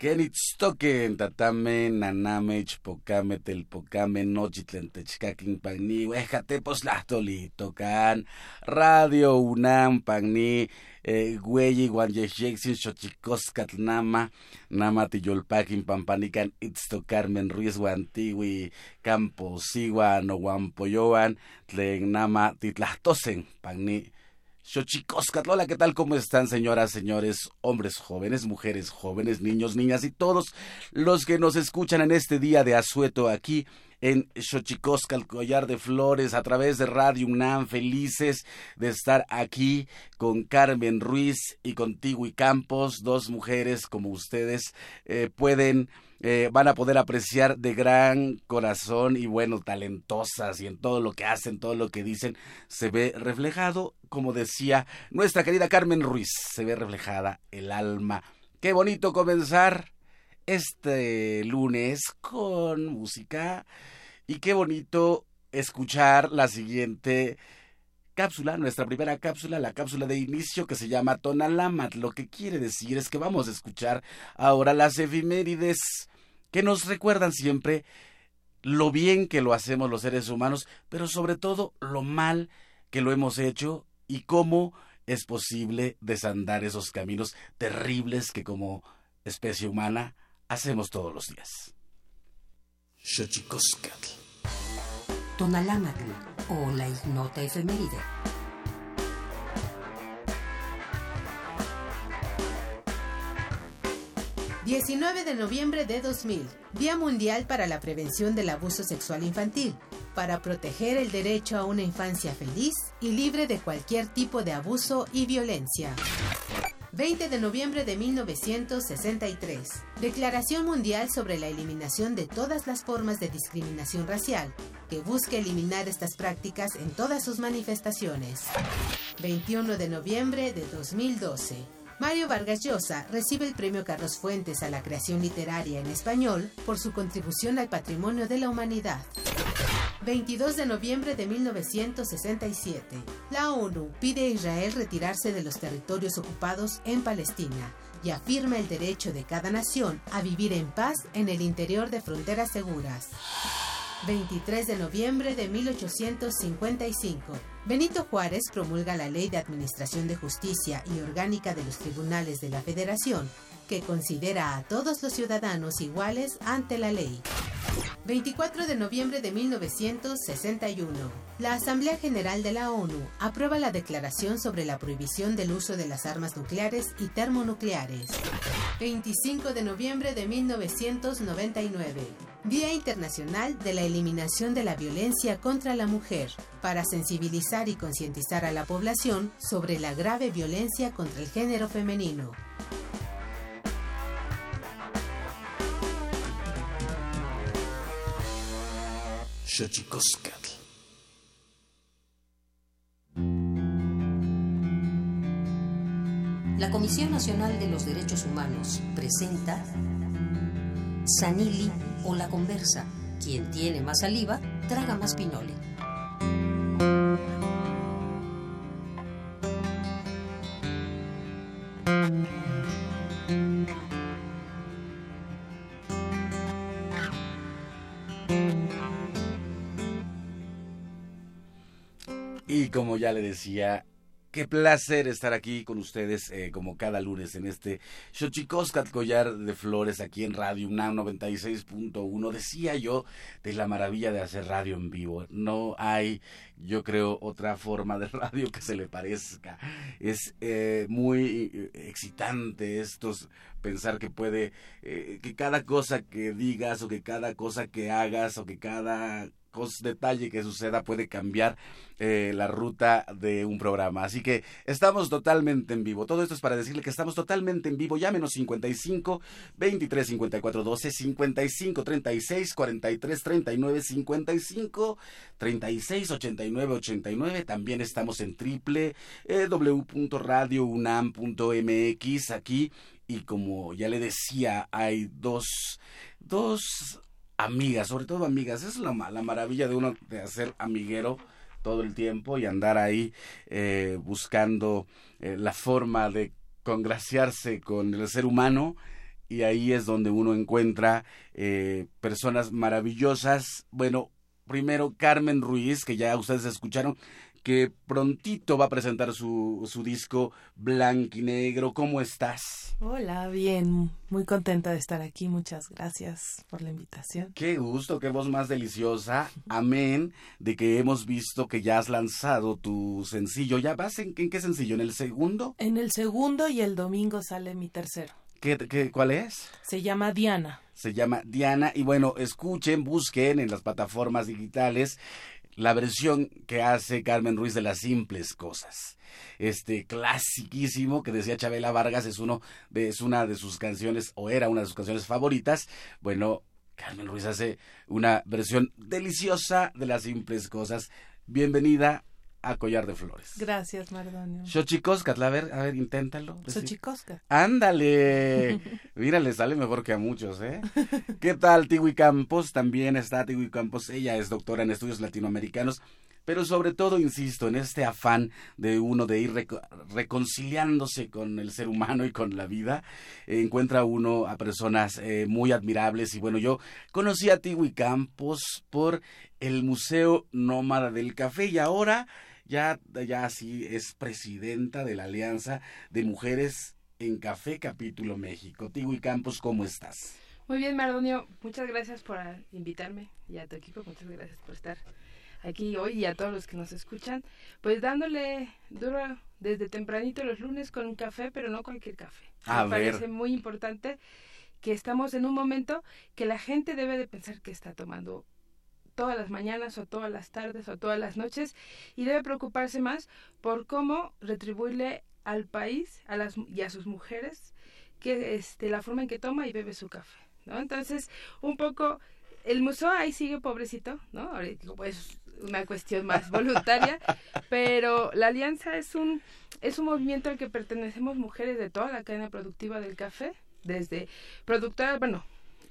Kenitztoken tatame naname chpokame telpokame nochitlen techkakin pagni wejatepos lahtoli tocan Radio UNAM pagni eh, güeyi guanyexexin xochicoscatl nama nama tiyolpakin pampanican itzto Carmen Ruiz guantiwi campo sigua no guampoyoan tlen nama titlahtosen pagni Xochicoscatl. ¿qué tal? ¿Cómo están, señoras, señores, hombres jóvenes, mujeres jóvenes, niños, niñas y todos los que nos escuchan en este día de asueto aquí en Xochicoscal, Collar de Flores, a través de Radio UNAM, felices de estar aquí con Carmen Ruiz y contigo y Campos, dos mujeres como ustedes eh, pueden eh, van a poder apreciar de gran corazón y bueno, talentosas y en todo lo que hacen, todo lo que dicen, se ve reflejado, como decía nuestra querida Carmen Ruiz, se ve reflejada el alma. Qué bonito comenzar este lunes con música y qué bonito escuchar la siguiente cápsula, nuestra primera cápsula, la cápsula de inicio que se llama Tonalamat. Lo que quiere decir es que vamos a escuchar ahora las efimérides que nos recuerdan siempre lo bien que lo hacemos los seres humanos, pero sobre todo lo mal que lo hemos hecho y cómo es posible desandar esos caminos terribles que como especie humana hacemos todos los días. Tonalámatl o la ignota efeméride. 19 de noviembre de 2000, Día Mundial para la Prevención del Abuso Sexual Infantil, para proteger el derecho a una infancia feliz y libre de cualquier tipo de abuso y violencia. 20 de noviembre de 1963. Declaración Mundial sobre la eliminación de todas las formas de discriminación racial, que busca eliminar estas prácticas en todas sus manifestaciones. 21 de noviembre de 2012. Mario Vargas Llosa recibe el premio Carlos Fuentes a la creación literaria en español por su contribución al patrimonio de la humanidad. 22 de noviembre de 1967. La ONU pide a Israel retirarse de los territorios ocupados en Palestina y afirma el derecho de cada nación a vivir en paz en el interior de fronteras seguras. 23 de noviembre de 1855. Benito Juárez promulga la Ley de Administración de Justicia y Orgánica de los Tribunales de la Federación, que considera a todos los ciudadanos iguales ante la ley. 24 de noviembre de 1961. La Asamblea General de la ONU aprueba la Declaración sobre la prohibición del uso de las armas nucleares y termonucleares. 25 de noviembre de 1999. Día Internacional de la Eliminación de la Violencia contra la Mujer, para sensibilizar y concientizar a la población sobre la grave violencia contra el género femenino. La Comisión Nacional de los Derechos Humanos presenta Sanili o la conversa. Quien tiene más saliva, traga más pinole. Y como ya le decía, Qué placer estar aquí con ustedes eh, como cada lunes en este Xochicoscat Collar de Flores aquí en Radio UNAM 96.1. Decía yo de la maravilla de hacer radio en vivo. No hay, yo creo, otra forma de radio que se le parezca. Es eh, muy eh, excitante estos pensar que puede, que cada cosa que digas o que cada cosa que hagas o que cada detalle que suceda puede cambiar eh, la ruta de un programa. Así que estamos totalmente en vivo. Todo esto es para decirle que estamos totalmente en vivo. Llámenos 55 23 54 12 55 36 43 39 55 36 89 89. También estamos en triple eh, www.radiounam.mx aquí. Y como ya le decía, hay dos, dos amigas, sobre todo amigas. Es la, la maravilla de uno de hacer amiguero todo el tiempo y andar ahí eh, buscando eh, la forma de congraciarse con el ser humano y ahí es donde uno encuentra eh, personas maravillosas. Bueno, primero Carmen Ruiz, que ya ustedes escucharon, que prontito va a presentar su, su disco Blanquinegro. ¿Cómo estás? Hola, bien, muy contenta de estar aquí. Muchas gracias por la invitación. Qué gusto, qué voz más deliciosa. Amén de que hemos visto que ya has lanzado tu sencillo. ¿Ya vas en, en qué sencillo? ¿En el segundo? En el segundo y el domingo sale mi tercero. ¿Qué, qué, cuál es? Se llama Diana. Se llama Diana y bueno, escuchen, busquen en las plataformas digitales la versión que hace Carmen Ruiz de las simples cosas. Este clasiquísimo que decía Chabela Vargas es uno es una de sus canciones o era una de sus canciones favoritas. Bueno, Carmen Ruiz hace una versión deliciosa de las simples cosas. Bienvenida a Collar de Flores. Gracias, Mardonio. Xochicosca, a ver, a ver, inténtalo. Xochicosca. Ándale. Mira, le sale mejor que a muchos, ¿eh? ¿Qué tal, Tiwi Campos? También está Tiwi Campos. Ella es doctora en estudios latinoamericanos. Pero sobre todo, insisto, en este afán de uno de ir reconciliándose con el ser humano y con la vida, encuentra uno a personas eh, muy admirables. Y bueno, yo conocí a Tiwi Campos por el Museo Nómada del Café y ahora ya, ya sí es presidenta de la Alianza de Mujeres en Café Capítulo México. Tigui Campos, ¿cómo estás? Muy bien, Mardonio. Muchas gracias por invitarme y a tu equipo, muchas gracias por estar aquí hoy y a todos los que nos escuchan. Pues dándole duro desde tempranito los lunes con un café, pero no cualquier café. A Me parece muy importante que estamos en un momento que la gente debe de pensar que está tomando todas las mañanas o todas las tardes o todas las noches y debe preocuparse más por cómo retribuirle al país a las, y a sus mujeres que este, la forma en que toma y bebe su café. ¿no? Entonces, un poco, el museo ahí sigue pobrecito, ¿no? Es una cuestión más voluntaria, pero la alianza es un, es un movimiento al que pertenecemos mujeres de toda la cadena productiva del café, desde productoras, bueno,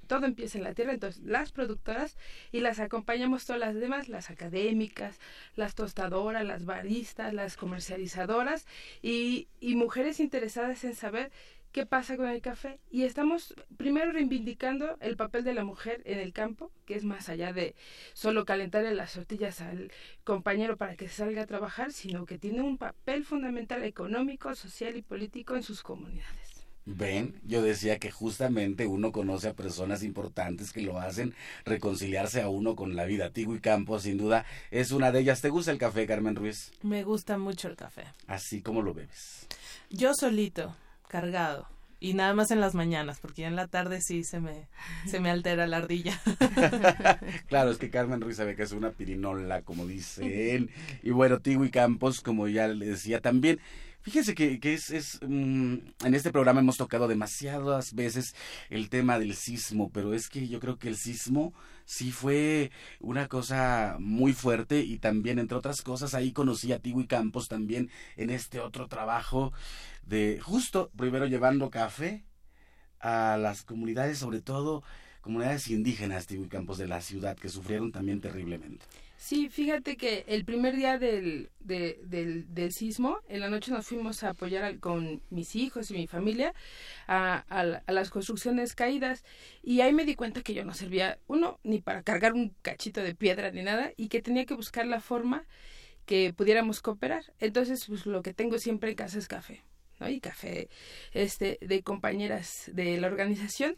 todo empieza en la tierra, entonces las productoras y las acompañamos todas las demás, las académicas, las tostadoras, las baristas, las comercializadoras y, mujeres interesadas en saber qué pasa con el café y estamos primero reivindicando el papel de la mujer en el campo, que es más allá de solo calentarle las tortillas al compañero para que salga a trabajar, sino que tiene un papel fundamental económico, social y político en sus comunidades. Ven, yo decía que justamente uno conoce a personas importantes que lo hacen reconciliarse a uno con la vida. Tigo y Campos, sin duda, es una de ellas. ¿Te gusta el café, Carmen Ruiz? Me gusta mucho el café. Así como lo bebes. Yo solito, cargado. Y nada más en las mañanas, porque ya en la tarde sí se me, se me altera la ardilla. claro, es que Carmen Ruiz sabe que es una pirinola, como dicen. Y bueno, Tigo y Campos, como ya le decía también. Fíjense que, que es, es mm, en este programa hemos tocado demasiadas veces el tema del sismo, pero es que yo creo que el sismo sí fue una cosa muy fuerte y también, entre otras cosas, ahí conocí a Tiwi Campos también en este otro trabajo de justo primero llevando café a las comunidades, sobre todo comunidades indígenas, Tiwi Campos, de la ciudad, que sufrieron también terriblemente. Sí, fíjate que el primer día del, del, del, sismo, en la noche nos fuimos a apoyar con mis hijos y mi familia a, a, las construcciones caídas y ahí me di cuenta que yo no servía, uno, ni para cargar un cachito de piedra ni nada y que tenía que buscar la forma que pudiéramos cooperar. Entonces, pues lo que tengo siempre en casa es café. ¿no? y café este de compañeras de la organización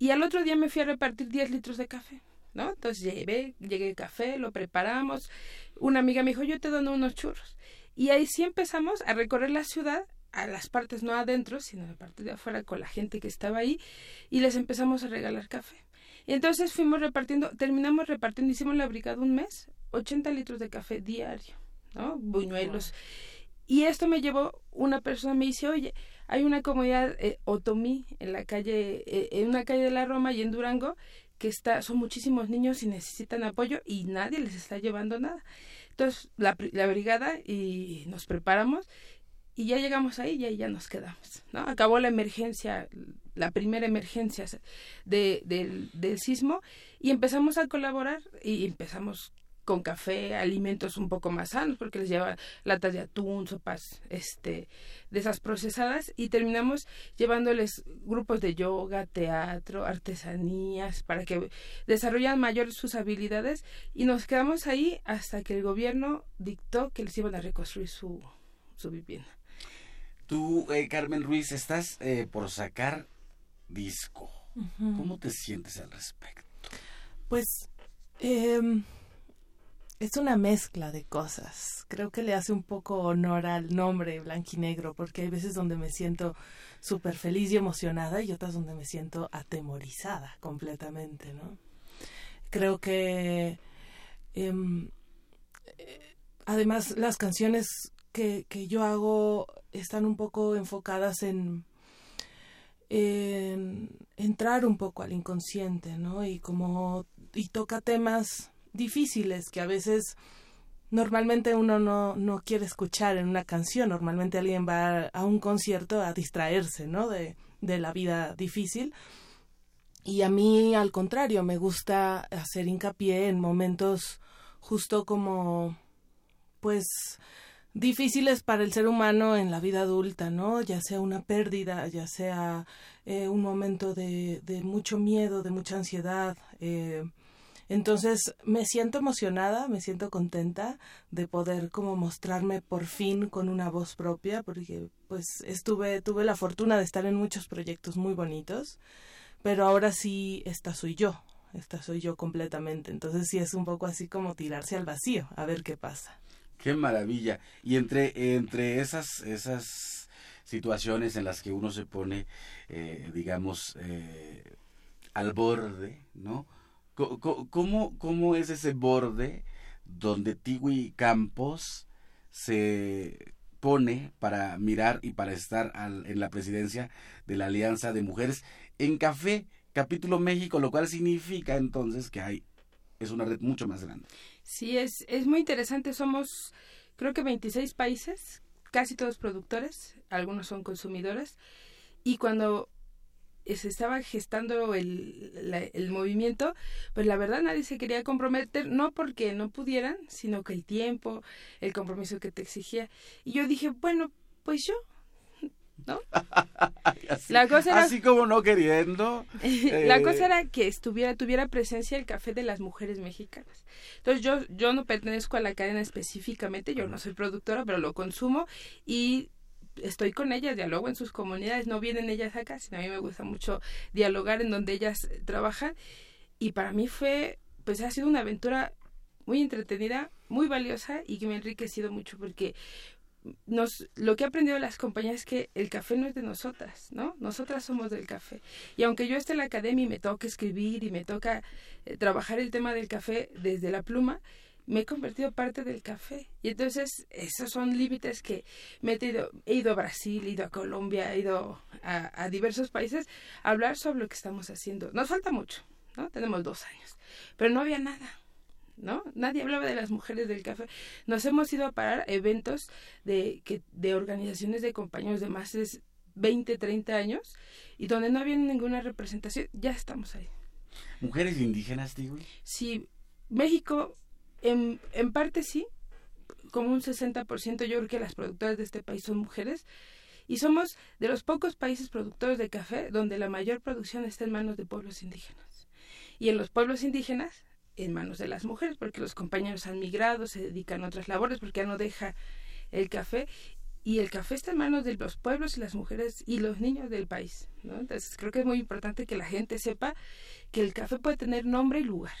y al otro día me fui a repartir 10 litros de café ¿no? Entonces llegué, llegué café, lo preparamos. Una amiga me dijo, yo te dono unos churros. Y ahí sí empezamos a recorrer la ciudad, a las partes no adentro, sino a la parte de afuera con la gente que estaba ahí, y les empezamos a regalar café. Y entonces fuimos repartiendo, terminamos repartiendo, hicimos la brigada un mes, 80 litros de café diario, ¿no? Buñuelos. Y esto me llevó, una persona me dice, oye, hay una comunidad eh, otomí en la calle, eh, en una calle de la Roma y en Durango, que está, son muchísimos niños y necesitan apoyo y nadie les está llevando nada. Entonces, la, la brigada y nos preparamos y ya llegamos ahí y ya nos quedamos, ¿no? Acabó la emergencia, la primera emergencia de, del, del sismo y empezamos a colaborar y empezamos con café, alimentos un poco más sanos, porque les lleva latas de atún, sopas este, de esas procesadas, y terminamos llevándoles grupos de yoga, teatro, artesanías, para que desarrollan mayor sus habilidades, y nos quedamos ahí hasta que el gobierno dictó que les iban a reconstruir su, su vivienda. Tú, eh, Carmen Ruiz, estás eh, por sacar disco. ¿Cómo te sientes al respecto? Pues... Eh es una mezcla de cosas. Creo que le hace un poco honor al nombre blanquinegro, porque hay veces donde me siento súper feliz y emocionada y otras donde me siento atemorizada completamente, ¿no? Creo que em, eh, además las canciones que, que, yo hago están un poco enfocadas en, en entrar un poco al inconsciente, ¿no? Y como y toca temas difíciles que a veces normalmente uno no, no quiere escuchar en una canción. Normalmente alguien va a un concierto a distraerse, ¿no? De, de la vida difícil. Y a mí, al contrario, me gusta hacer hincapié en momentos justo como, pues, difíciles para el ser humano en la vida adulta, ¿no? Ya sea una pérdida, ya sea eh, un momento de, de, mucho miedo, de mucha ansiedad, eh, entonces me siento emocionada, me siento contenta de poder como mostrarme por fin con una voz propia, porque pues estuve, tuve la fortuna de estar en muchos proyectos muy bonitos, pero ahora sí, esta soy yo, esta soy yo completamente. Entonces sí es un poco así como tirarse al vacío, a ver qué pasa. Qué maravilla. Y entre, entre esas, esas situaciones en las que uno se pone, eh, digamos, eh, al borde, ¿no? ¿Cómo, cómo es ese borde donde Tiwi Campos se pone para mirar y para estar en la presidencia de la Alianza de Mujeres en Café, capítulo México, lo cual significa entonces que hay es una red mucho más grande. Sí, es, es muy interesante. Somos, creo que 26 países, casi todos productores, algunos son consumidores. Y cuando se estaba gestando el, el movimiento, pues la verdad nadie se quería comprometer, no porque no pudieran, sino que el tiempo, el compromiso que te exigía. Y yo dije, bueno, pues yo, ¿no? así, la cosa era, así como no queriendo. la cosa eh, era que estuviera, tuviera presencia el café de las mujeres mexicanas. Entonces yo, yo no pertenezco a la cadena específicamente, yo no soy productora, pero lo consumo y estoy con ellas, dialogo en sus comunidades, no vienen ellas acá, sino a mí me gusta mucho dialogar en donde ellas trabajan y para mí fue, pues ha sido una aventura muy entretenida, muy valiosa y que me ha enriquecido mucho porque nos, lo que he aprendido de las compañías es que el café no es de nosotras, ¿no? Nosotras somos del café. Y aunque yo esté en la academia y me toca escribir y me toca eh, trabajar el tema del café desde la pluma, me he convertido parte del café. Y entonces esos son límites que me he ido, he ido a Brasil, he ido a Colombia, he ido a, diversos países a hablar sobre lo que estamos haciendo. Nos falta mucho, ¿no? Tenemos dos años, pero no había nada. ¿no? Nadie hablaba de las mujeres del café. Nos hemos ido a parar eventos de, que, de organizaciones de compañeros de más de 20, 30 años y donde no había ninguna representación, ya estamos ahí. ¿Mujeres indígenas, digo? Sí, México en, parte sí, como un 60% yo creo que las productoras de este país son mujeres y somos de los pocos países productores de café donde la mayor producción está en manos de pueblos indígenas. Y en los pueblos indígenas, en manos de las mujeres, porque los compañeros han migrado, se dedican a otras labores, porque ya no deja el café. Y el café está en manos de los pueblos y las mujeres y los niños del país. ¿no? Entonces creo que es muy importante que la gente sepa que el café puede tener nombre y lugar.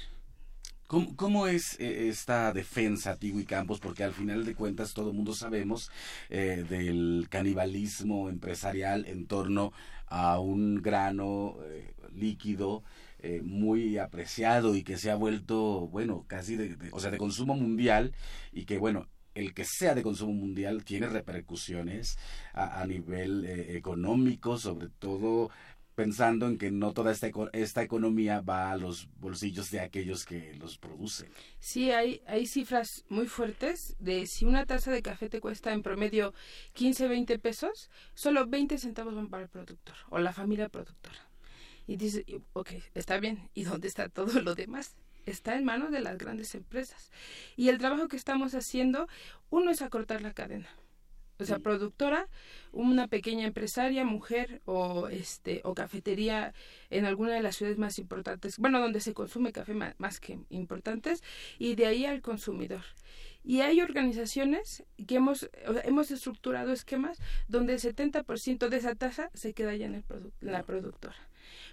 ¿Cómo, es eh, esta defensa, Tiwi Campos? Porque al final de cuentas todo el mundo sabemos eh, del canibalismo empresarial en torno a un grano eh, líquido muy apreciado y que se ha vuelto, bueno, casi de, o sea, de consumo mundial y que, bueno, el que sea de consumo mundial tiene repercusiones a, a nivel económico, sobre todo pensando en que no toda esta, esta economía va a los bolsillos de aquellos que los producen. Sí, hay, hay cifras muy fuertes de si una taza de café te cuesta en promedio 15, 20 pesos, solo 20 centavos van para el productor o la familia productora. Y dice, ok, está bien, ¿y dónde está todo lo demás? está en manos de las grandes empresas. Y el trabajo que estamos haciendo, uno es acortar la cadena. O sea, productora, una pequeña empresaria, mujer o este o cafetería en alguna de las ciudades más importantes, bueno, donde se consume café más, que importantes, y de ahí al consumidor. Y hay organizaciones que hemos, hemos estructurado esquemas donde el 70% de esa tasa se queda ya en, el la productora.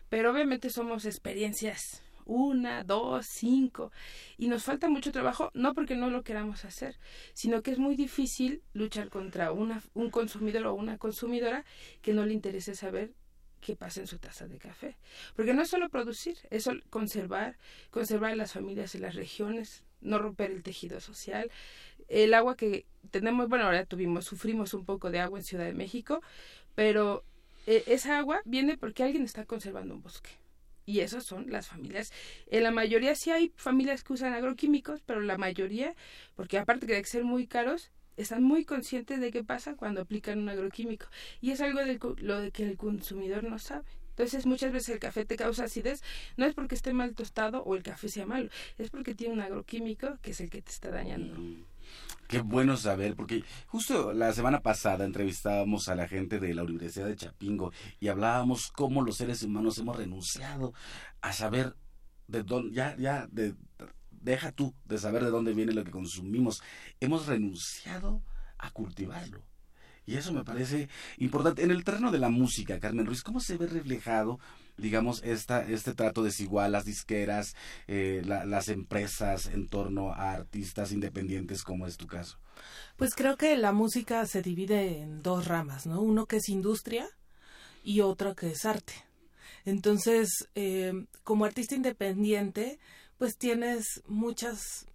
Pero obviamente somos experiencias una, dos, cinco. Y nos falta mucho trabajo, no porque no lo queramos hacer, sino que es muy difícil luchar contra una, un consumidor o una consumidora que no le interese saber qué pasa en su taza de café. Porque no es solo producir, es conservar, conservar las familias y las regiones, no romper el tejido social. El agua que tenemos, bueno, ahora tuvimos, sufrimos un poco de agua en Ciudad de México, pero eh, esa agua viene porque alguien está conservando un bosque y esas son las familias. En la mayoría sí hay familias que usan agroquímicos, pero la mayoría, porque aparte de ser muy caros, están muy conscientes de qué pasa cuando aplican un agroquímico. Y es algo de lo de que el consumidor no sabe. Entonces muchas veces el café te causa acidez, no es porque esté mal tostado o el café sea malo, es porque tiene un agroquímico que es el que te está dañando. Mm. Qué bueno saber, porque justo la semana pasada entrevistábamos a la gente de la Universidad de Chapingo y hablábamos cómo los seres humanos hemos renunciado a saber de dónde, ya, ya, de, deja tú de saber de dónde viene lo que consumimos. Hemos renunciado a cultivarlo. Y eso me parece importante. En el terreno de la música, Carmen Ruiz, ¿cómo se ve reflejado digamos, esta, este trato desigual, las disqueras, eh, las empresas en torno a artistas independientes, como es tu caso? Pues creo que la música se divide en dos ramas, ¿no? Uno que es industria y otro que es arte. Entonces, eh, como artista independiente, pues tienes muchas,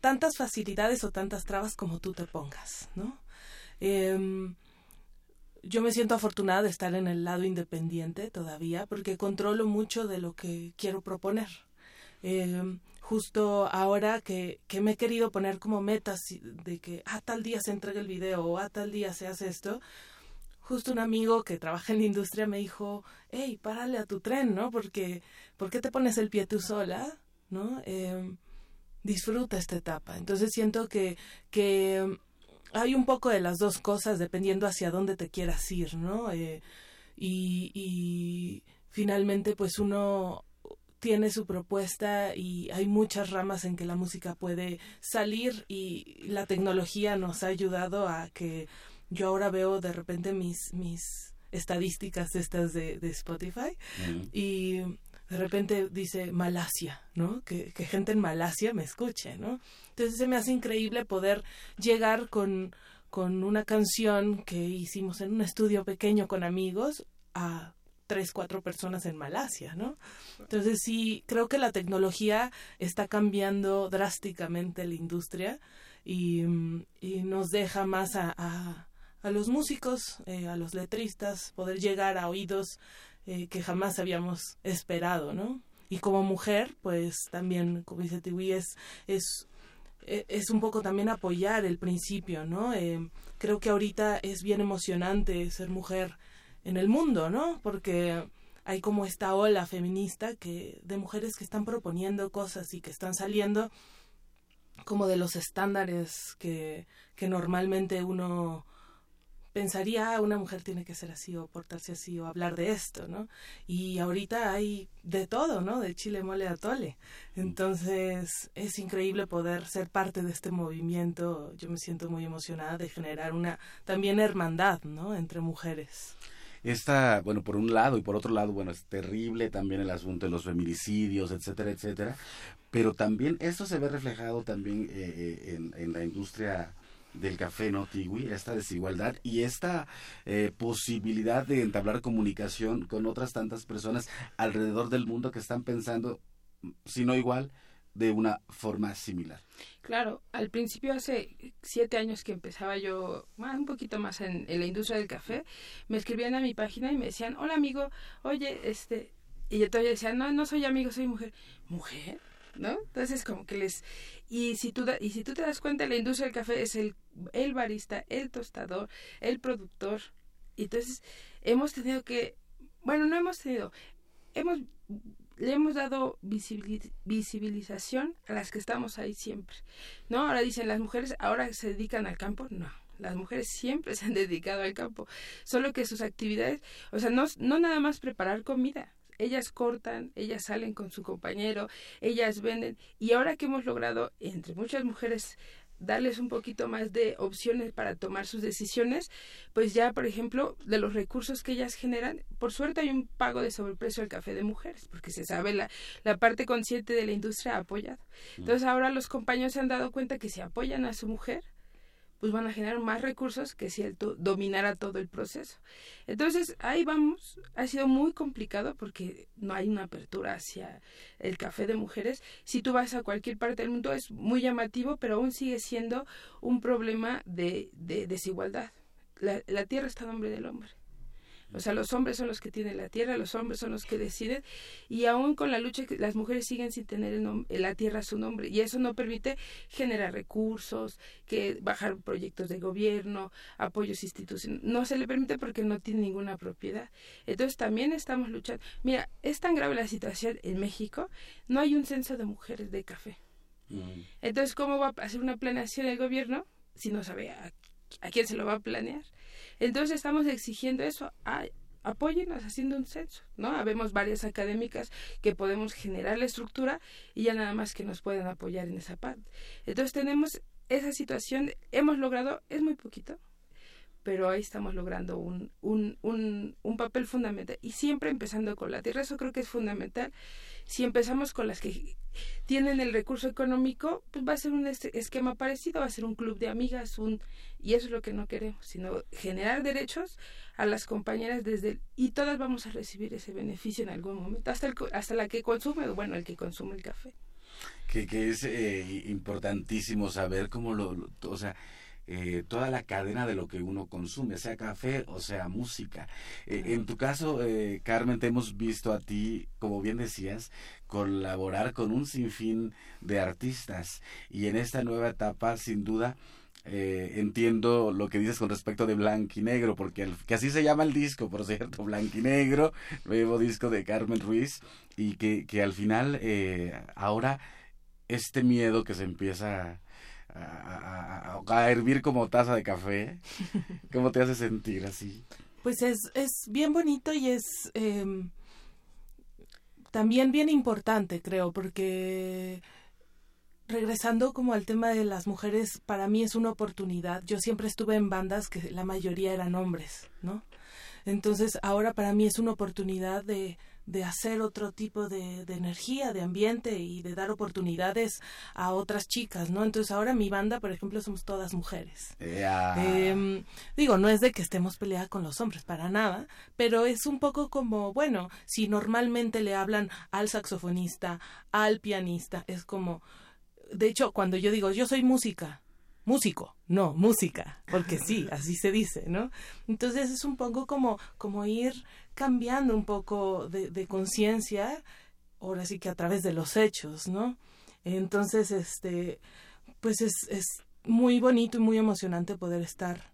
tantas facilidades o tantas trabas como tú te pongas, ¿no? Eh, yo me siento afortunada de estar en el lado independiente todavía porque controlo mucho de lo que quiero proponer. Eh, justo ahora que, que, me he querido poner como metas de que a ah, tal día se entrega el video o a ah, tal día se hace esto, justo un amigo que trabaja en la industria me dijo, hey, párale a tu tren, ¿no? Porque, ¿por qué te pones el pie tú sola? ¿No? Eh, disfruta esta etapa. Entonces siento que, que hay un poco de las dos cosas dependiendo hacia dónde te quieras ir, ¿no? Eh, y, y finalmente pues uno tiene su propuesta y hay muchas ramas en que la música puede salir y la tecnología nos ha ayudado a que yo ahora veo de repente mis mis estadísticas estas de, de Spotify y de repente dice Malasia, ¿no? Que, que, gente en Malasia me escuche, ¿no? Entonces se me hace increíble poder llegar con, con una canción que hicimos en un estudio pequeño con amigos a tres, cuatro personas en Malasia, ¿no? Entonces sí, creo que la tecnología está cambiando drásticamente la industria y, y nos deja más a, a, a los músicos, eh, a los letristas, poder llegar a oídos eh, que jamás habíamos esperado, ¿no? Y como mujer, pues también, como dice Tiwi, es, es, es un poco también apoyar el principio, ¿no? Eh, creo que ahorita es bien emocionante ser mujer en el mundo, ¿no? Porque hay como esta ola feminista que de mujeres que están proponiendo cosas y que están saliendo como de los estándares que, que normalmente uno pensaría, ah, una mujer tiene que ser así o portarse así o hablar de esto, ¿no? Y ahorita hay de todo, ¿no? De chile, mole a tole. Entonces, es increíble poder ser parte de este movimiento. Yo me siento muy emocionada de generar una también hermandad, ¿no? Entre mujeres. Esta, bueno, por un lado y por otro lado, bueno, es terrible también el asunto de los feminicidios, etcétera, etcétera. Pero también esto se ve reflejado también eh, eh, en, en la industria del café, ¿no, Tiwi? Esta desigualdad y esta eh, posibilidad de entablar comunicación con otras tantas personas alrededor del mundo que están pensando, si no igual, de una forma similar. Claro, al principio hace siete años que empezaba yo un poquito más en, en, la industria del café, me escribían a mi página y me decían, hola amigo, oye, este, y yo todavía decía, no, no soy amigo, soy mujer. ¿Mujer? ¿No? Entonces como que les y si tú y si tú te das cuenta la industria del café es el el barista, el tostador, el productor. Y entonces hemos tenido que bueno, no hemos tenido hemos le hemos dado visibilización a las que estamos ahí siempre, ¿no? Ahora dicen las mujeres, ahora se dedican al campo, no, las mujeres siempre se han dedicado al campo, solo que sus actividades, o sea, no, no nada más preparar comida, ellas cortan, ellas salen con su compañero, ellas venden, y ahora que hemos logrado, entre muchas mujeres, darles un poquito más de opciones para tomar sus decisiones, pues ya, por ejemplo, de los recursos que ellas generan, por suerte hay un pago de sobreprecio al café de mujeres, porque se sabe la, la parte consciente de la industria ha apoyado. Mm. Entonces ahora los compañeros se han dado cuenta que si apoyan a su mujer, pues van a generar más recursos que si él dominara todo el proceso. Entonces, ahí vamos. Ha sido muy complicado porque no hay una apertura hacia el café de mujeres. Si tú vas a cualquier parte del mundo es muy llamativo, pero aún sigue siendo un problema de, de desigualdad. La, la tierra está a nombre del hombre. O sea, los hombres son los que tienen la tierra, los hombres son los que deciden y aún con la lucha las mujeres siguen sin tener el la tierra a su nombre y eso no permite generar recursos, que bajar proyectos de gobierno, apoyos institucionales, no se le permite porque no tiene ninguna propiedad. Entonces también estamos luchando. Mira, es tan grave la situación en México, no hay un censo de mujeres de café. Mm. Entonces, ¿cómo va a hacer una planeación el gobierno si no sabe a, a quién se lo va a planear? Entonces estamos exigiendo eso. apóyennos haciendo un censo, ¿no? Habemos varias académicas que podemos generar la estructura y ya nada más que nos puedan apoyar en esa parte. Entonces tenemos esa situación, hemos logrado, es muy poquito, pero ahí estamos logrando un, un, un, un papel fundamental y siempre empezando con la tierra, eso creo que es fundamental si empezamos con las que tienen el recurso económico, pues va a ser un esquema parecido, va a ser un club de amigas, un y eso es lo que no queremos, sino generar derechos a las compañeras desde y todas vamos a recibir ese beneficio en algún momento, hasta el, hasta la que consume, bueno, el que consume el café. Que, que es eh, importantísimo saber cómo lo, o sea, eh, toda la cadena de lo que uno consume, sea café o sea música. Eh, en tu caso, eh, Carmen, te hemos visto a ti, como bien decías, colaborar con un sinfín de artistas y en esta nueva etapa, sin duda, entiendo lo que dices con respecto de Blanco y Negro, porque que así se llama el disco, por cierto, Blanco y Negro, nuevo disco de Carmen Ruiz, y que, que al final ahora este miedo que se empieza a, hervir como taza de café. ¿Cómo te hace sentir así? Pues es, es bien bonito y es em, también bien importante, creo, porque regresando como al tema de las mujeres, para mí es una oportunidad. Yo siempre estuve en bandas que la mayoría eran hombres, ¿no? Entonces ahora para mí es una oportunidad de, de hacer otro tipo de, de, energía, de ambiente y de dar oportunidades a otras chicas, ¿no? Entonces ahora mi banda, por ejemplo, somos todas mujeres. Em, digo, no es de que estemos peleadas con los hombres, para nada, pero es un poco como, bueno, si normalmente le hablan al saxofonista, al pianista, es como, de hecho, cuando yo digo, yo soy música, músico, no, música, porque sí, así se dice, ¿no? Entonces es un poco como, como ir cambiando un poco de, conciencia, ahora sí que a través de los hechos, ¿no? Entonces, este, pues es, es muy bonito y muy emocionante poder estar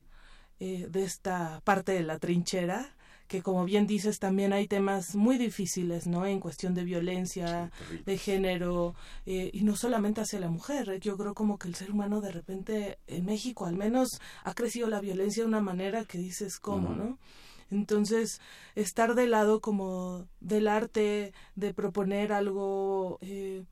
eh, de esta parte de la trinchera que como bien dices también hay temas muy difíciles, ¿no? En cuestión de violencia, de género, eh, y no solamente hacia la mujer. Yo creo como que el ser humano de repente, en México al menos, ha crecido la violencia de una manera que dices, ¿cómo, no? Entonces, estar del lado como del arte, de proponer algo, eh,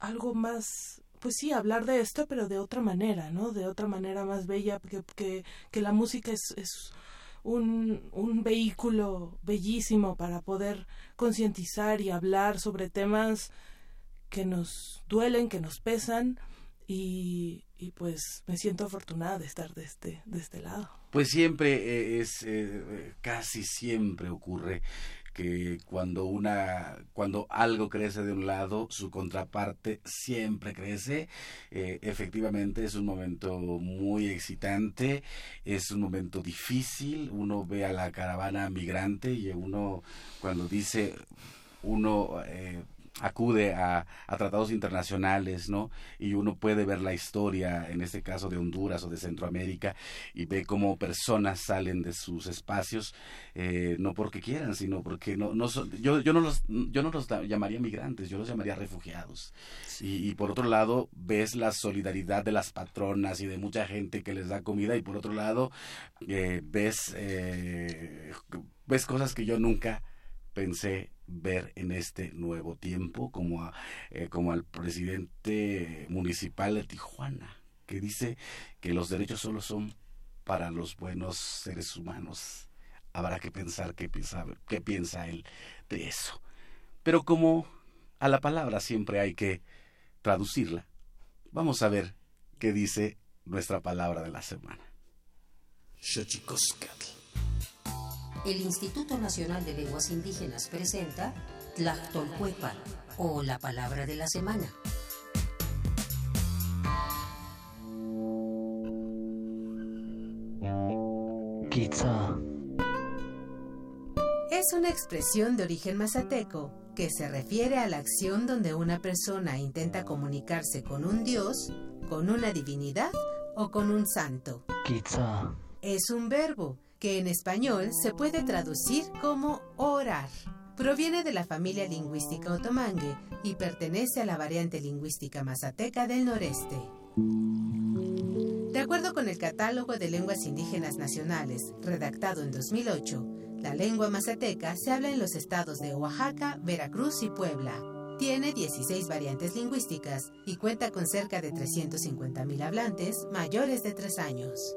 algo más pues sí, hablar de esto, pero de otra manera, ¿no? De otra manera más bella, que, que, que la música es, es un, un vehículo bellísimo para poder concientizar y hablar sobre temas que nos duelen, que nos pesan y, y, pues me siento afortunada de estar de este, de este lado. Pues siempre eh, es, eh, casi siempre ocurre que cuando una cuando algo crece de un lado su contraparte siempre crece eh, efectivamente es un momento muy excitante es un momento difícil uno ve a la caravana migrante y uno cuando dice uno eh, acude a, tratados internacionales, ¿no? Y uno puede ver la historia, en este caso de Honduras o de Centroamérica, y ve cómo personas salen de sus espacios, eh, no porque quieran, sino porque no, no yo, yo, no los, yo no los llamaría migrantes, yo los llamaría refugiados. Y, por otro lado, ves la solidaridad de las patronas y de mucha gente que les da comida, y por otro lado, eh, ves, eh, ves cosas que yo nunca pensé ver en este nuevo tiempo, como, eh, como al presidente municipal de Tijuana, que dice que los derechos solo son para los buenos seres humanos. Habrá que pensar qué piensa, qué piensa él de eso. Pero como a la palabra siempre hay que traducirla, vamos a ver qué dice nuestra palabra de la semana el Instituto Nacional de Lenguas Indígenas presenta Tlactolcuepa o la palabra de la semana. Es una expresión de origen mazateco que se refiere a la acción donde una persona intenta comunicarse con un dios, con una divinidad o con un santo. Es un verbo que en español se puede traducir como orar. Proviene de la familia lingüística otomangue y pertenece a la variante lingüística mazateca del noreste. De acuerdo con el Catálogo de Lenguas Indígenas Nacionales, redactado en 2008, la lengua mazateca se habla en los estados de Oaxaca, Veracruz y Puebla. Tiene 16 variantes lingüísticas y cuenta con cerca de 350.000 hablantes mayores de 3 años.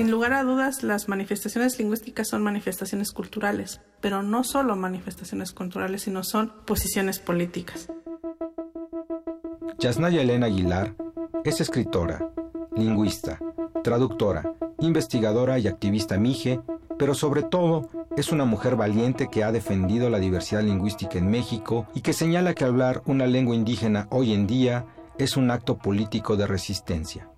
Sin lugar a dudas, las manifestaciones lingüísticas son manifestaciones culturales, pero no solo manifestaciones culturales, sino son posiciones políticas. Yasnaya Elena Aguilar es escritora, lingüista, traductora, investigadora y activista mije, pero sobre todo es una mujer valiente que ha defendido la diversidad lingüística en México y que señala que hablar una lengua indígena hoy en día es un acto político de resistencia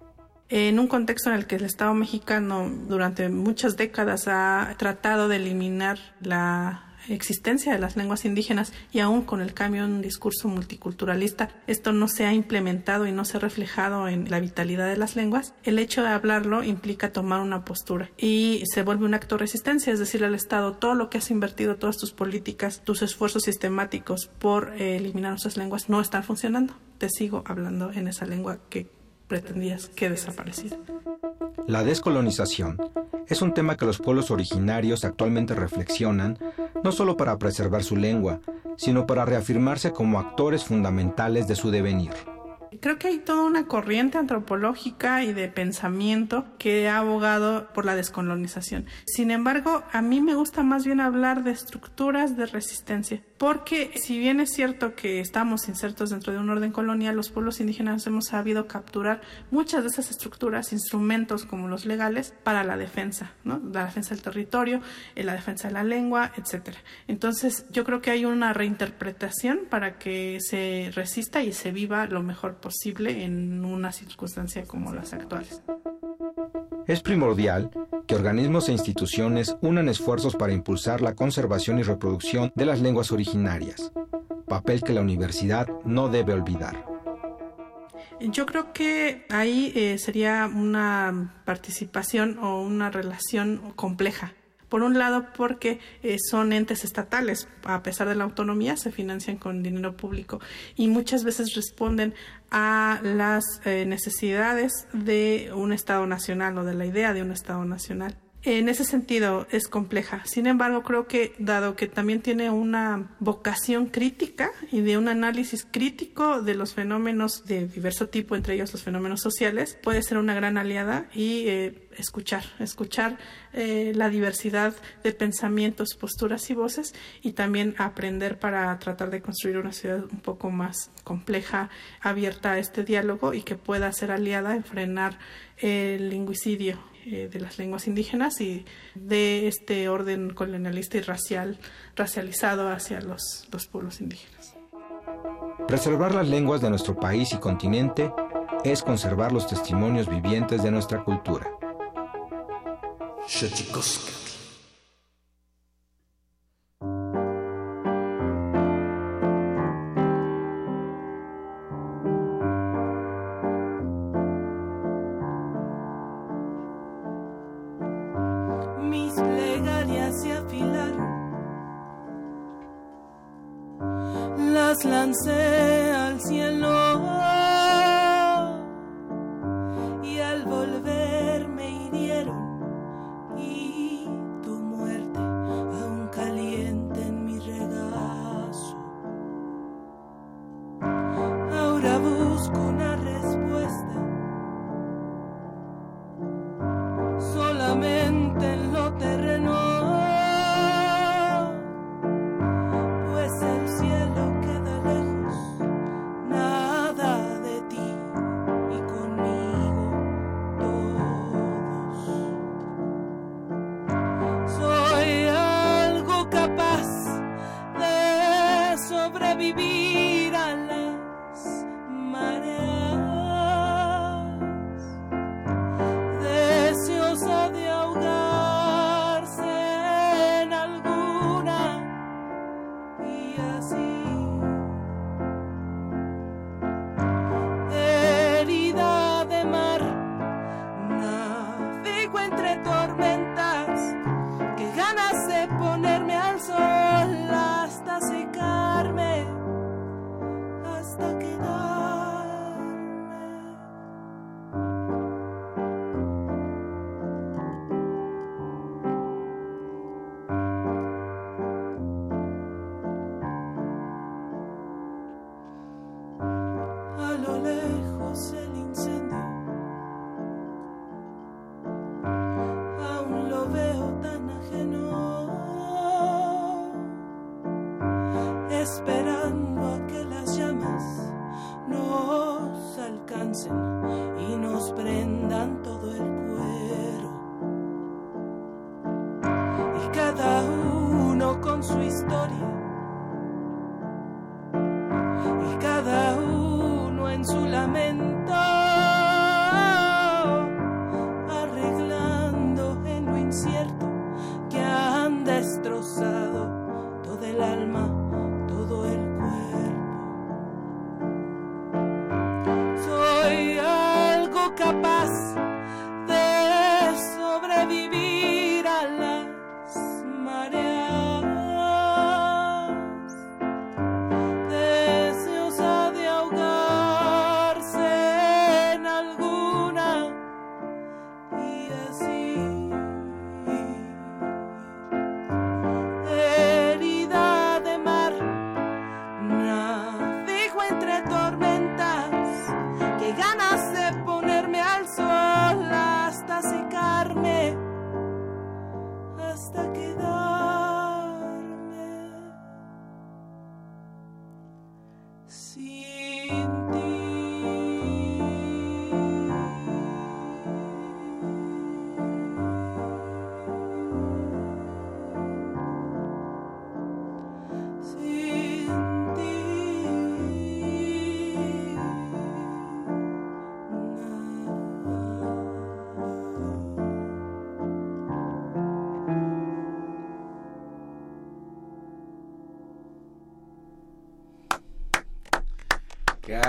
en un contexto en el que el Estado mexicano durante muchas décadas ha tratado de eliminar la existencia de las lenguas indígenas y aún con el cambio en un discurso multiculturalista, esto no se ha implementado y no se ha reflejado en la vitalidad de las lenguas, el hecho de hablarlo implica tomar una postura y se vuelve un acto de resistencia, es decir, al Estado, todo lo que has invertido, todas tus políticas, tus esfuerzos sistemáticos por eh, eliminar nuestras lenguas no están funcionando. Te sigo hablando en esa lengua que pretendías que desapareciera. La descolonización es un tema que los pueblos originarios actualmente reflexionan no solo para preservar su lengua, sino para reafirmarse como actores fundamentales de su devenir. Creo que hay toda una corriente antropológica y de pensamiento que ha abogado por la descolonización. Sin embargo, a mí me gusta más bien hablar de estructuras de resistencia, porque si bien es cierto que estamos insertos dentro de un orden colonial, los pueblos indígenas hemos sabido capturar muchas de esas estructuras, instrumentos como los legales, para la defensa, ¿no? La defensa del territorio, eh, la defensa de la lengua, etcétera. Entonces, yo creo que hay una reinterpretación para que se resista y se viva lo mejor posible en una circunstancia como las actuales. Es primordial que organismos e instituciones unan esfuerzos para impulsar la conservación y reproducción de las lenguas originarias, papel que la universidad no debe olvidar. Yo creo que ahí eh, sería una participación o una relación compleja por un lado, porque eh, son entes estatales, a pesar de la autonomía, se financian con dinero público y muchas veces responden a las eh, necesidades de un Estado nacional o de la idea de un Estado nacional en ese sentido es compleja. Sin embargo, creo que dado que también tiene una vocación crítica y de un análisis crítico de los fenómenos de diverso tipo, entre ellos los fenómenos sociales, puede ser una gran aliada y eh, escuchar, escuchar eh, la diversidad de pensamientos, posturas y voces y también aprender para tratar de construir una ciudad un poco más compleja, abierta a este diálogo y que pueda ser aliada en frenar el lingüicidio eh, de las lenguas indígenas y de este orden colonialista y racial, racializado hacia los, los pueblos indígenas. Preservar las lenguas de nuestro país y continente es conservar los testimonios vivientes de nuestra cultura.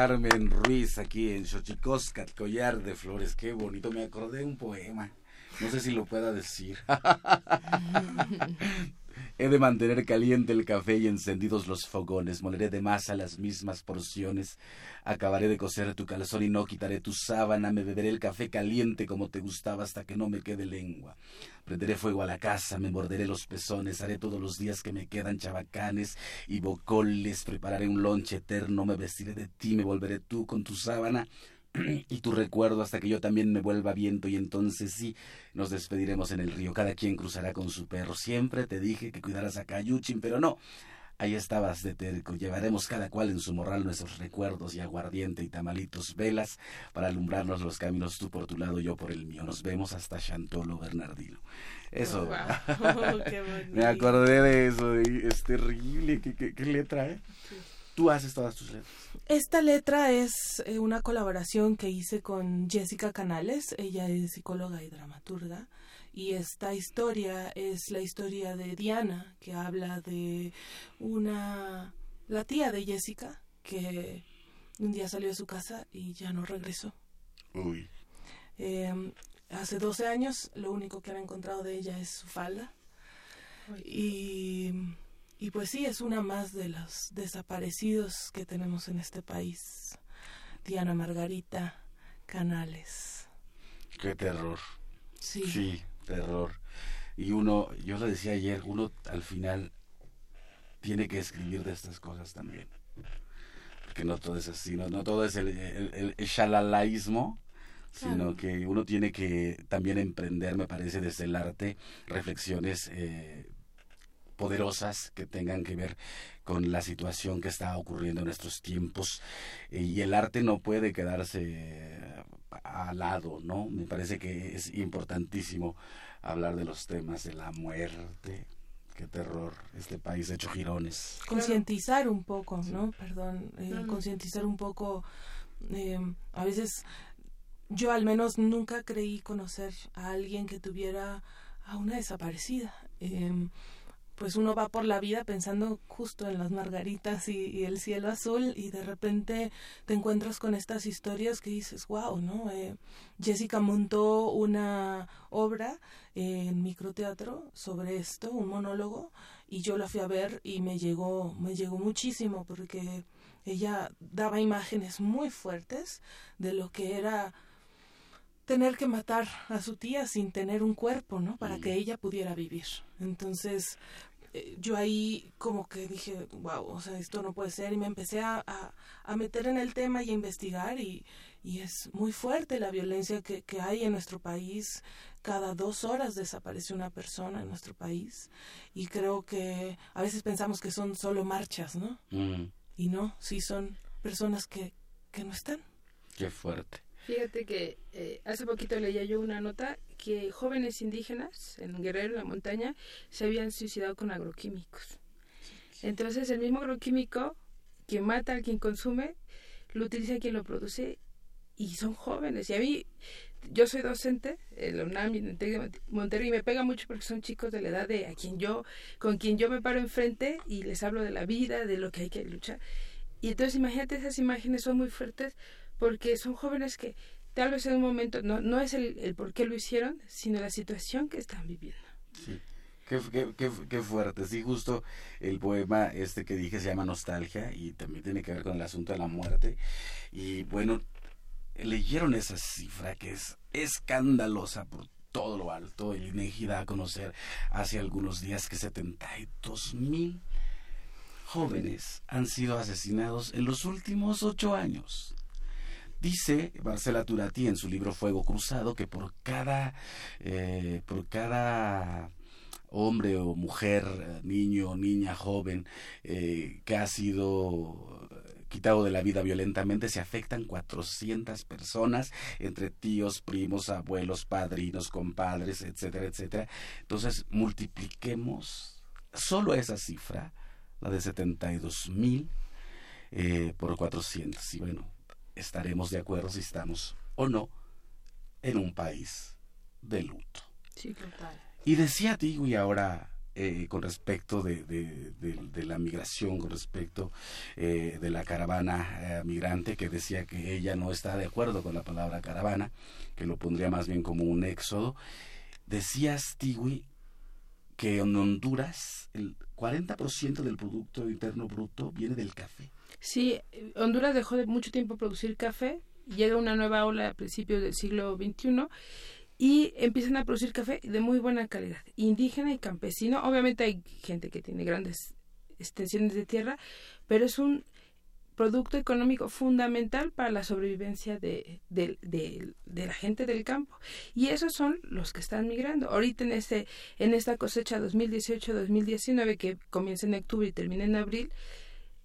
Carmen Ruiz aquí en Xochicoscat, Collar de Flores. Qué bonito, me acordé de un poema. No sé si lo pueda decir. He de mantener caliente el café y encendidos los fogones, moleré de masa las mismas porciones, acabaré de coser tu calzón y no quitaré tu sábana, me beberé el café caliente como te gustaba hasta que no me quede lengua. Prenderé fuego a la casa, me morderé los pezones, haré todos los días que me quedan chabacanes y bocoles, prepararé un lonche eterno, me vestiré de ti, me volveré tú con tu sábana y tu recuerdo hasta que yo también me vuelva viento y entonces sí nos despediremos en el río. Cada quien cruzará con su perro. Siempre te dije que cuidaras a Cayuchin, pero no. Ahí estabas de terco. Llevaremos cada cual en su morral nuestros recuerdos y aguardiente y tamalitos, velas para alumbrarnos los caminos, tú por tu lado, yo por el mío. Nos vemos hasta Chantolo Bernardino. Eso. me acordé de eso. Es terrible. ¿Qué, qué, letra, eh? Tú haces todas tus letras. Esta letra es eh, una colaboración que hice con Jessica Canales, ella es psicóloga y dramaturga, y esta historia es la historia de Diana, que habla de una, la tía de Jessica, que un día salió de su casa y ya no regresó. Uy. Em, hace 12 años lo único que han encontrado de ella es su falda. Y y pues sí, es una más de los desaparecidos que tenemos en este país. Diana Margarita Canales. Qué terror. Sí. Sí, terror. Y uno, yo lo decía ayer, uno al final tiene que escribir de estas cosas también. Porque no todo es así, no, todo es el, el, el, sino que uno tiene que también emprender, me parece, desde el arte, reflexiones eh, poderosas que tengan que ver con la situación que está ocurriendo en nuestros tiempos y el arte no puede quedarse al lado, ¿no? Me parece que es importantísimo hablar de los temas de la muerte, qué terror, este país hecho girones. Concientizar un poco, ¿no? Perdón, eh, concientizar un poco, eh, a veces yo al menos nunca creí conocer a alguien que tuviera a una desaparecida. Eh, pues uno va por la vida pensando justo en las margaritas y, el cielo azul y de repente te encuentras con estas historias que dices, wow, ¿no? Eh, Jessica montó una obra en microteatro sobre esto, un monólogo, y yo la fui a ver y me llegó, me llegó muchísimo porque ella daba imágenes muy fuertes de lo que era tener que matar a su tía sin tener un cuerpo, ¿no? Para que ella pudiera vivir. Entonces, eh, yo ahí como que dije, wow, o sea, esto no puede ser. Y me empecé a, a, meter en el tema y a investigar y, y es muy fuerte la violencia que, que, hay en nuestro país. Cada dos horas desaparece una persona en nuestro país. Y creo que a veces pensamos que son solo marchas, ¿no? Y no, sí son personas que, que no están. Qué fuerte. Fíjate que eh, hace poquito leía yo una nota que jóvenes indígenas en Guerrero, en la montaña, se habían suicidado con agroquímicos. Entonces el mismo agroquímico que mata a quien consume, lo utiliza quien lo produce y son jóvenes. Y a mí, yo soy docente en la UNAM en Monterrey y me pega mucho porque son chicos de la edad de a quien yo, con quien yo me paro enfrente y les hablo de la vida, de lo que hay que luchar. Y entonces imagínate, esas imágenes son muy fuertes porque son jóvenes que tal vez en un momento no, no es el, el por qué lo hicieron, sino la situación que están viviendo. Sí. Qué, qué, qué, fuerte, sí, justo el poema este que dije se llama Nostalgia y también tiene que ver con el asunto de la muerte. Y bueno, leyeron esa cifra que es escandalosa por todo lo alto. El INEGI da a conocer hace algunos días que 72 mil jóvenes han sido asesinados en los últimos ocho años. Dice Marcela Turati en su libro Fuego Cruzado que por cada, eh, por cada hombre o mujer, niño o niña joven eh, que ha sido quitado de la vida violentamente, se afectan 400 personas, entre tíos, primos, abuelos, padrinos, compadres, etcétera, etcétera. Entonces, multipliquemos solo esa cifra, la de 72 mil, eh, por 400. Y bueno, estaremos de acuerdo si estamos o no en un país de luto. Sí, total. Y decía y ahora eh, con respecto de, de, la migración, con respecto eh, de la caravana eh, migrante, que decía que ella no está de acuerdo con la palabra caravana, que lo pondría más bien como un éxodo. Decías, Tigui, que en Honduras el 40% del Producto Interno Bruto viene del café. Sí, Honduras dejó de mucho tiempo producir café, llega una nueva ola a principios del siglo XXI y empiezan a producir café de muy buena calidad, indígena y campesino. Obviamente hay gente que tiene grandes extensiones de tierra, pero es un producto económico fundamental para la sobrevivencia de, de, de, la gente del campo. Y esos son los que están migrando. Ahorita en, este, en esta cosecha 2018-2019, que comienza en octubre y termina en abril,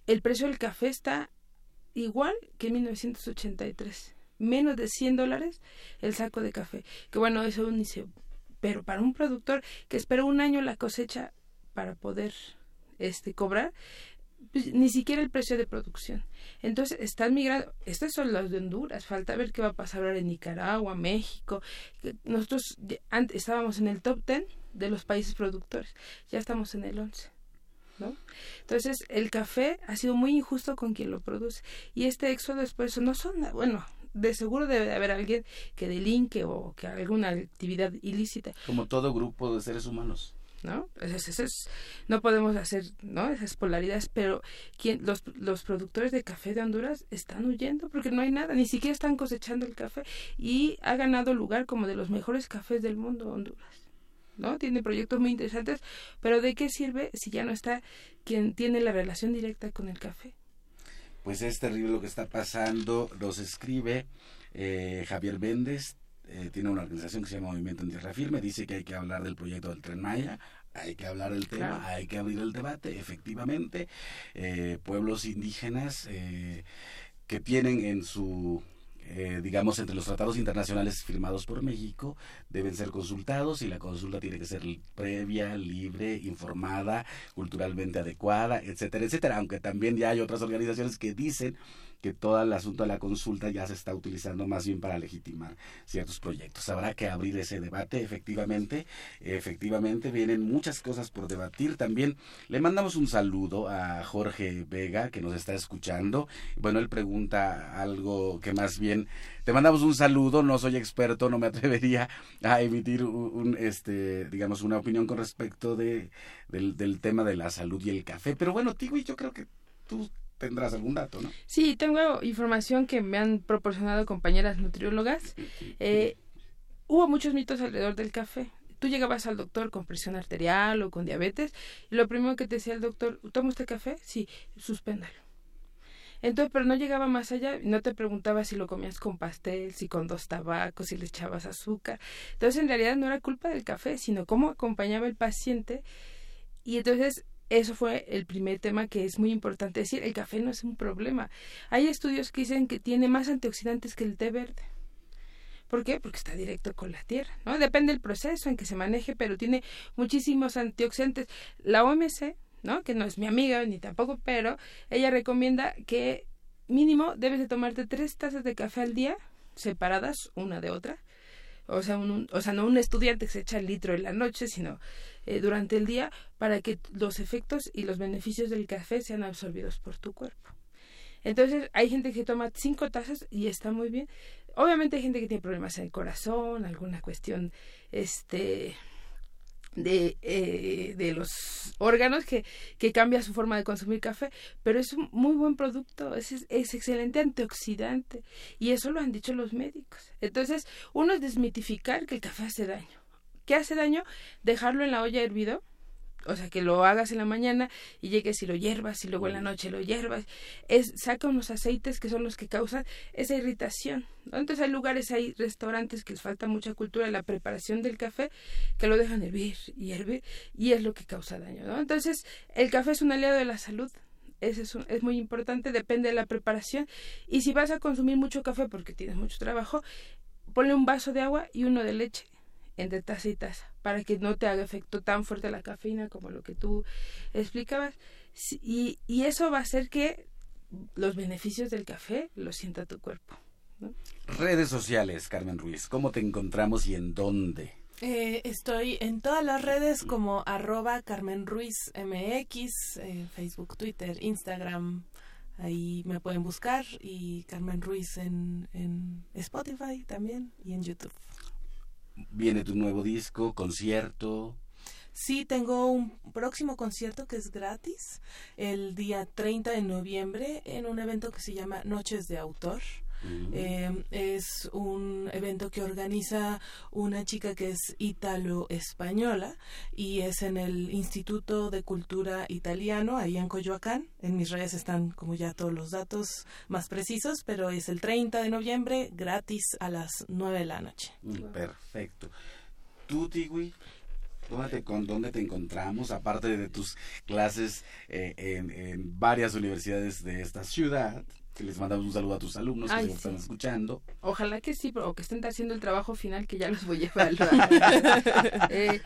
el precio del café está igual que en 1983. Menos de 100 dólares el saco de café. Que bueno, eso ni se... Pero para un productor que espera un año la cosecha para poder este cobrar pues, ni siquiera el precio de producción. Entonces, están migrando, estos son los de Honduras, falta ver qué va a pasar ahora en Nicaragua, México. Nosotros antes estábamos en el top 10 de los países productores, ya estamos en el 11. ¿No? Entonces, el café ha sido muy injusto con quien lo produce. Y este éxodo después no son, bueno, de seguro debe haber alguien que delinque o que haga alguna actividad ilícita. Como todo grupo de seres humanos. ¿no? Eso, es, no podemos hacer, ¿no? Esas polaridades, pero ¿quién, los, los productores de café de Honduras están huyendo porque no hay nada, ni siquiera están cosechando el café y ha ganado lugar como de los mejores cafés del mundo Honduras. ¿No? Tiene proyectos muy interesantes, pero ¿de qué sirve si ya no está quien tiene la relación directa con el café? Pues es terrible lo que está pasando, nos escribe eh, Javier Méndez, eh, tiene una organización que se llama Movimiento en Tierra Firme, dice que hay que hablar del proyecto del Tren Maya, hay que hablar del tema, hay que abrir el debate, efectivamente, eh, pueblos indígenas que tienen en su eh, digamos, entre los tratados internacionales firmados por México, deben ser consultados y la consulta tiene que ser previa, libre, informada, culturalmente adecuada, etcétera, etcétera. Aunque también ya hay otras organizaciones que dicen que todo el asunto de la consulta ya se está utilizando más bien para legitimar ciertos proyectos. Habrá que abrir ese debate, efectivamente. Efectivamente, vienen muchas cosas por debatir. También le mandamos un saludo a Jorge Vega, que nos está escuchando. Bueno, él pregunta algo que más bien te mandamos un saludo, no soy experto, no me atrevería a emitir un, este, digamos, una opinión con respecto de, del, del tema de la salud y el café. Pero bueno, Tigui, yo creo que tú tendrás algún dato, ¿no? Sí, tengo información que me han proporcionado compañeras nutriólogas. Eh, hubo muchos mitos alrededor del café. Tú llegabas al doctor con presión arterial o con diabetes y lo primero que te decía el doctor, ¿toma usted café? Sí, suspéndalo. Entonces, pero no llegaba más allá, no te preguntaba si lo comías con pastel, si con dos tabacos, si le echabas azúcar. Entonces, en realidad no era culpa del café, sino cómo acompañaba el paciente. Y entonces eso fue el primer tema que es muy importante decir. El café no es un problema. Hay estudios que dicen que tiene más antioxidantes que el té verde. ¿Por qué? Porque está directo con la tierra, ¿no? Depende del proceso en que se maneje, pero tiene muchísimos antioxidantes. La OMC, ¿no? Que no es mi amiga ni tampoco, pero ella recomienda que mínimo debes de tomarte tres tazas de café al día, separadas una de otra, o sea, un, o sea, no un estudiante que se echa el litro en la noche, sino eh, durante el día para que los efectos y los beneficios del café sean absorbidos por tu cuerpo. Entonces, hay gente que toma cinco tazas y está muy bien. Obviamente hay gente que tiene problemas en el corazón, alguna cuestión, este, de, eh, de los órganos que, que cambia su forma de consumir café, pero es un muy buen producto, es, es excelente antioxidante y eso lo han dicho los médicos. Entonces, uno es desmitificar que el café hace daño. ¿Qué hace daño? Dejarlo en la olla hervido o sea, que lo hagas en la mañana y llegues y lo hierbas y luego en la noche lo hierbas, es, saca unos aceites que son los que causan esa irritación. Entonces hay lugares, hay restaurantes que les falta mucha cultura en la preparación del café, que lo dejan hervir y hervir y es lo que causa daño. ¿no? Entonces el café es un aliado de la salud. Eso es, es muy importante, depende de la preparación. Y si vas a consumir mucho café porque tienes mucho trabajo, ponle un vaso de agua y uno de leche entre taza y taza para que no te haga efecto tan fuerte la cafeína como lo que tú explicabas. Y, y eso va a hacer que los beneficios del café lo sienta tu cuerpo. Redes sociales, Carmen Ruiz, ¿cómo te encontramos y en dónde? Eh, estoy en todas las redes como arroba Carmen Ruiz MX, eh, Facebook, Twitter, Instagram. Ahí me pueden buscar y Carmen Ruiz en, en Spotify también y en YouTube viene tu nuevo disco, concierto. Sí, tengo un próximo concierto que es gratis el día 30 de noviembre en un evento que se llama Noches de Autor. Eh, es un evento que organiza una chica que es italo-española y es en el Instituto de Cultura Italiano, ahí en Coyoacán. En mis redes están como ya todos los datos más precisos, pero es el 30 de noviembre, gratis a las 9 de la noche. Mm, perfecto. ¿Tú, Tigui? ¿Dónde te, con, ¿Dónde te encontramos? Aparte de tus clases eh, en, en varias universidades de esta ciudad, que les mandamos un saludo a tus alumnos que están escuchando. Ojalá que sí, o que estén haciendo el trabajo final que ya los voy a evaluar. eh,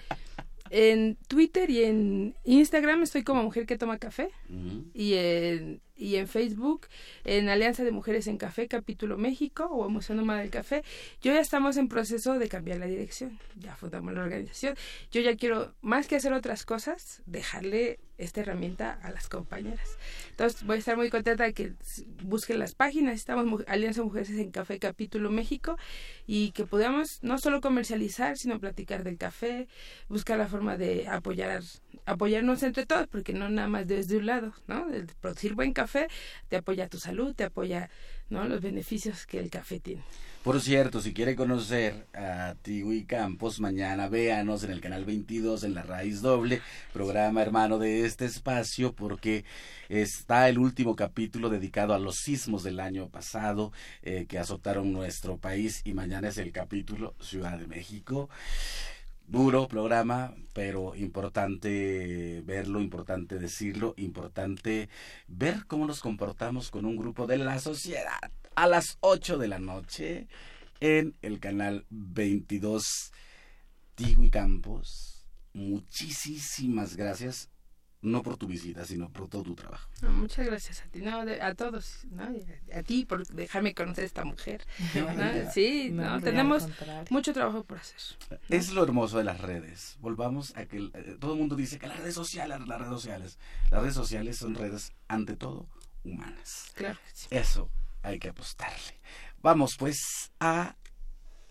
en Twitter y en Instagram estoy como mujer que toma café. Y en y en Facebook, en Alianza de Mujeres en Café, capítulo México o Museo Nómada del Café. Yo ya estamos en proceso de cambiar la dirección, ya fundamos la organización. Yo ya quiero, más que hacer otras cosas, dejarle esta herramienta a las compañeras. Entonces voy a estar muy contenta de que busquen las páginas, estamos Alianza Mujeres en Café, capítulo México, y que podamos no solo comercializar, sino platicar del café, buscar la forma de apoyar, apoyarnos entre todos, porque no nada más desde un lado, ¿no? Producir buen café, te apoya tu salud, te apoya ¿no? los beneficios que el café tiene. Por cierto, si quiere conocer a Tiwi Campos, mañana véanos en el canal 22 en La Raíz Doble, programa hermano de este espacio, porque está el último capítulo dedicado a los sismos del año pasado eh, que azotaron nuestro país y mañana es el capítulo Ciudad de México duro programa, pero importante verlo, importante decirlo, importante ver cómo nos comportamos con un grupo de la sociedad a las 8 de la noche en el canal 22 Tigui Campos. Muchísimas gracias no por tu visita, sino por todo tu trabajo. muchas gracias a ti, no, a todos, ¿no? a, ti por dejarme conocer a esta mujer. Sí, no, tenemos mucho trabajo por hacer. Es lo hermoso de las redes. Volvamos a que eh, todo el mundo dice que las redes sociales, las redes sociales, las redes sociales son redes ante todo humanas. Claro. Eso hay que apostarle. Vamos pues a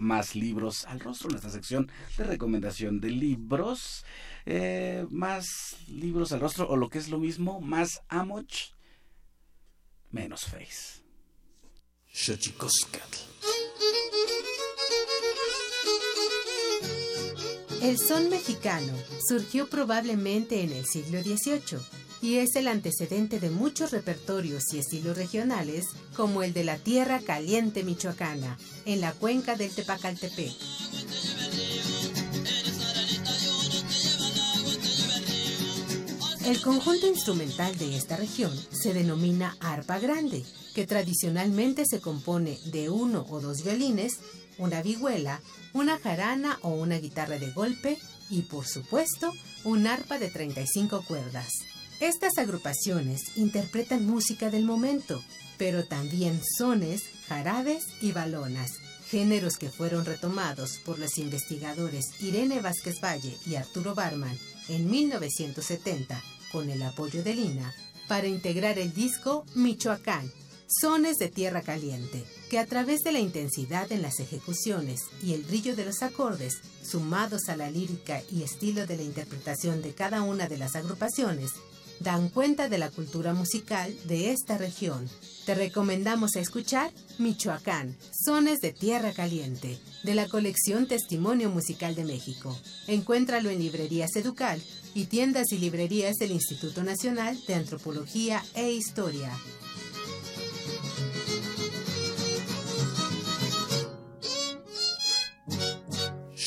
más libros al rostro, nuestra sección de recomendación de libros. Eh, más libros al rostro, o lo que es lo mismo, más Amoch, menos Face. El son mexicano surgió probablemente en el siglo XVIII y es el antecedente de muchos repertorios y estilos regionales como el de la Tierra Caliente Michoacana, en la cuenca del Tepacaltepec. El conjunto instrumental de esta región se denomina arpa grande, que tradicionalmente se compone de uno o dos violines, una vihuela, una jarana o una guitarra de golpe y, por supuesto, un arpa de 35 cuerdas. Estas agrupaciones interpretan música del momento, pero también sones, jarabes y balonas, géneros que fueron retomados por los investigadores Irene Vázquez Valle y Arturo Barman en 1970 con el apoyo de Lina para integrar el disco Michoacán, Sones de Tierra Caliente, que a través de la intensidad en las ejecuciones y el brillo de los acordes, sumados a la lírica y estilo de la interpretación de cada una de las agrupaciones, dan cuenta de la cultura musical de esta región. Te recomendamos escuchar Michoacán, Sones de Tierra Caliente, de la colección Testimonio Musical de México. Encuéntralo en librerías Educal y tiendas y librerías del Instituto Nacional de Antropología e Historia.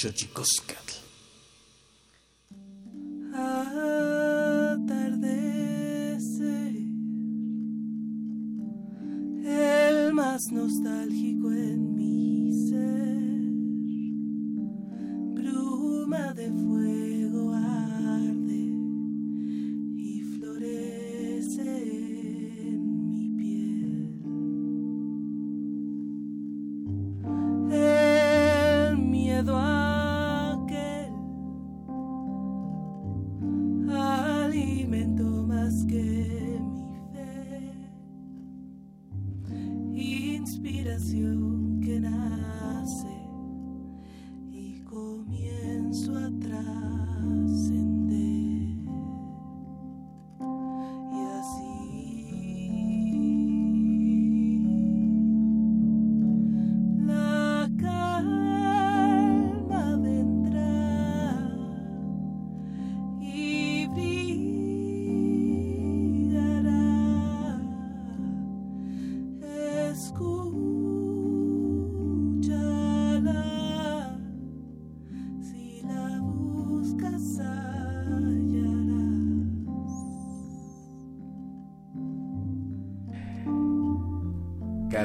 el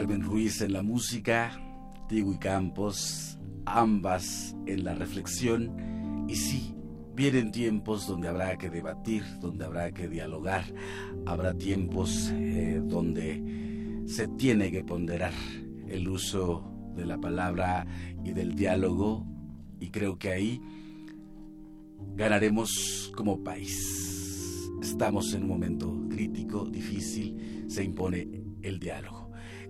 Carmen Ruiz en la música, Tigo y Campos, ambas en la reflexión. Y sí, vienen tiempos donde habrá que debatir, donde habrá que dialogar, habrá tiempos eh, donde se tiene que ponderar el uso de la palabra y del diálogo y creo que ahí ganaremos como país. Estamos en un momento crítico, difícil, se impone el diálogo.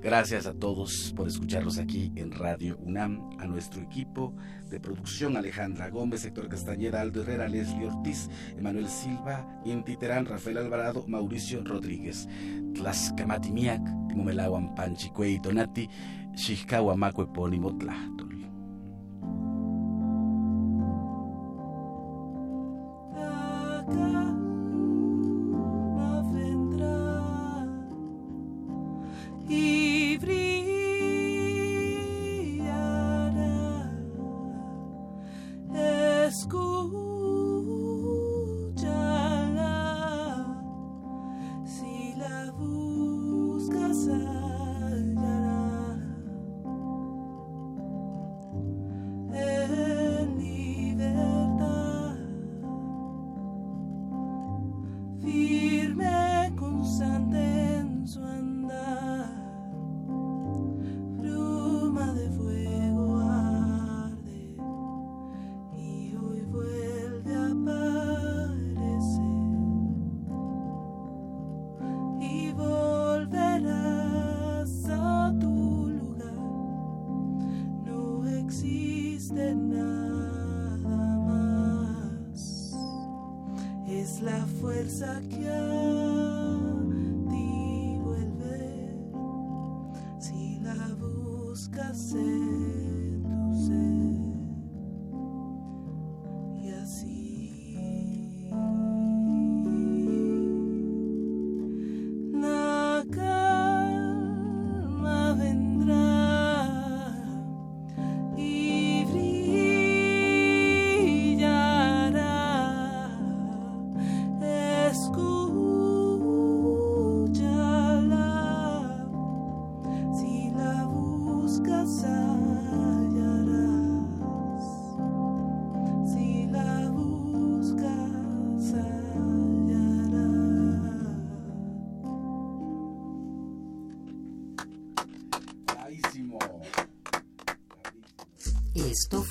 Gracias a todos por escucharnos aquí en Radio UNAM, a nuestro equipo de producción Alejandra Gómez, Héctor Castañeda, Aldo Herrera, Leslie Ortiz, Emanuel Silva, Inti Terán, Rafael Alvarado, Mauricio Rodríguez, Tlaxcamatimiac, Timomelahuan Panchicuey Tonati, Xixcahuamaco Epónimo Tlahtol. Esto